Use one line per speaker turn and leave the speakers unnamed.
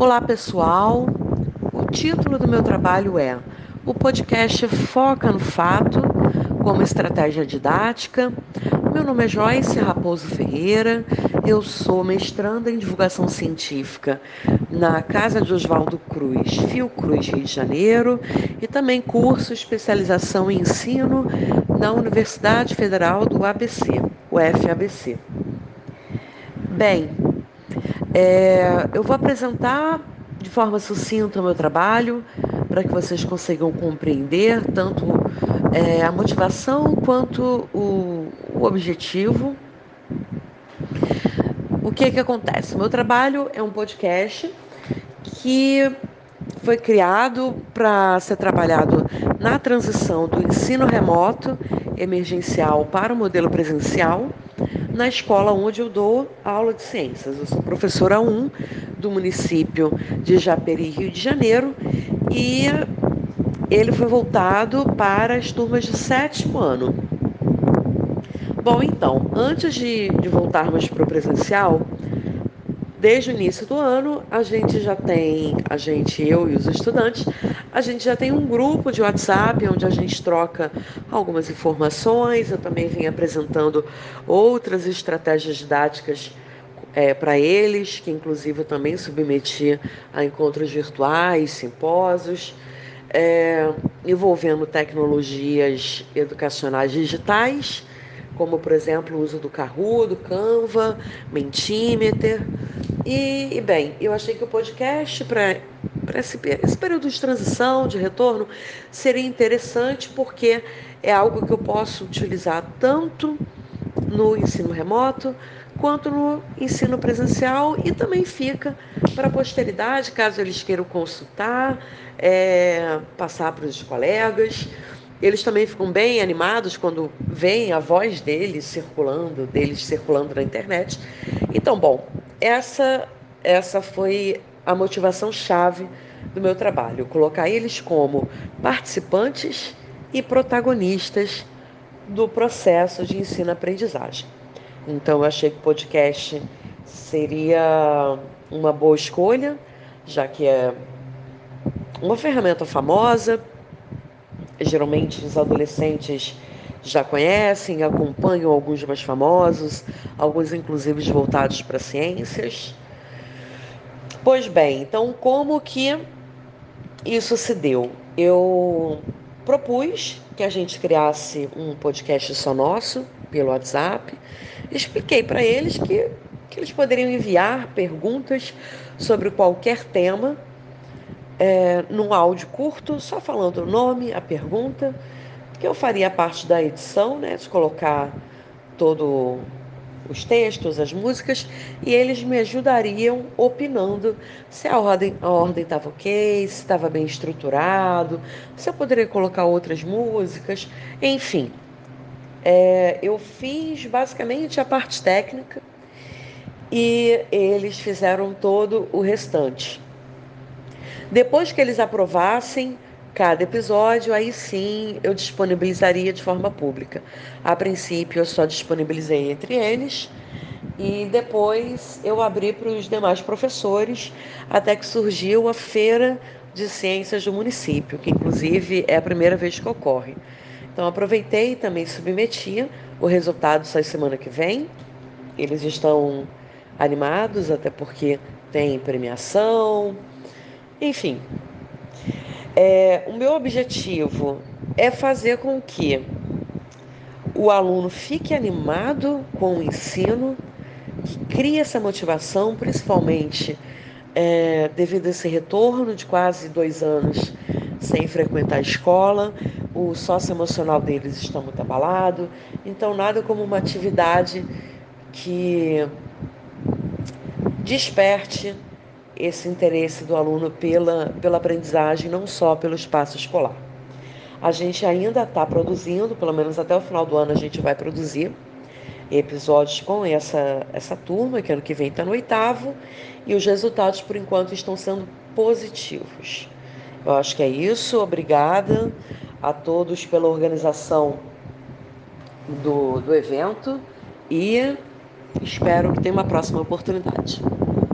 Olá, pessoal. O título do meu trabalho é O podcast Foca no Fato como estratégia didática. Meu nome é Joyce Raposo Ferreira. Eu sou mestranda em divulgação científica na Casa de Oswaldo Cruz, Fiocruz, Rio de Janeiro, e também curso especialização em ensino na Universidade Federal do ABC, o FABC. Bem, é, eu vou apresentar de forma sucinta o meu trabalho para que vocês consigam compreender tanto é, a motivação quanto o, o objetivo. O que é que acontece? O meu trabalho é um podcast que foi criado para ser trabalhado na transição do ensino remoto emergencial para o modelo presencial na escola onde eu dou aula de ciências. Eu sou professora 1 do município de Japeri, Rio de Janeiro, e ele foi voltado para as turmas de sétimo ano. Bom, então, antes de, de voltarmos para o presencial, desde o início do ano, a gente já tem, a gente, eu e os estudantes, a gente já tem um grupo de WhatsApp onde a gente troca algumas informações. Eu também venho apresentando outras estratégias didáticas é, para eles, que inclusive eu também submeti a encontros virtuais, simpósios, é, envolvendo tecnologias educacionais digitais como por exemplo o uso do Kahoot, do Canva, Mentimeter. E, e bem, eu achei que o podcast para esse, esse período de transição, de retorno, seria interessante porque é algo que eu posso utilizar tanto no ensino remoto quanto no ensino presencial e também fica para a posteridade, caso eles queiram consultar, é, passar para os colegas. Eles também ficam bem animados quando veem a voz deles circulando, deles circulando na internet. Então, bom, essa essa foi a motivação chave do meu trabalho, colocar eles como participantes e protagonistas do processo de ensino-aprendizagem. Então, eu achei que o podcast seria uma boa escolha, já que é uma ferramenta famosa, geralmente os adolescentes já conhecem, acompanham alguns mais famosos, alguns inclusive voltados para ciências. Pois bem, então como que isso se deu? Eu propus que a gente criasse um podcast só nosso pelo WhatsApp. Expliquei para eles que, que eles poderiam enviar perguntas sobre qualquer tema é, num áudio curto, só falando o nome, a pergunta, que eu faria parte da edição, né, de colocar todo os textos, as músicas, e eles me ajudariam opinando se a ordem a ordem estava ok, se estava bem estruturado, se eu poderia colocar outras músicas, enfim. É, eu fiz basicamente a parte técnica e eles fizeram todo o restante. Depois que eles aprovassem cada episódio, aí sim eu disponibilizaria de forma pública. A princípio, eu só disponibilizei entre eles e depois eu abri para os demais professores, até que surgiu a Feira de Ciências do município, que inclusive é a primeira vez que ocorre. Então, aproveitei e também submeti o resultado sai semana que vem. Eles estão animados, até porque tem premiação, enfim, é, o meu objetivo é fazer com que o aluno fique animado com o ensino, que crie essa motivação, principalmente é, devido a esse retorno de quase dois anos sem frequentar a escola, o socioemocional deles está muito abalado, então nada como uma atividade que desperte esse interesse do aluno pela, pela aprendizagem, não só pelo espaço escolar. A gente ainda está produzindo, pelo menos até o final do ano a gente vai produzir episódios com essa, essa turma, que ano que vem está no oitavo, e os resultados por enquanto estão sendo positivos. Eu acho que é isso. Obrigada a todos pela organização do, do evento e espero que tenha uma próxima oportunidade.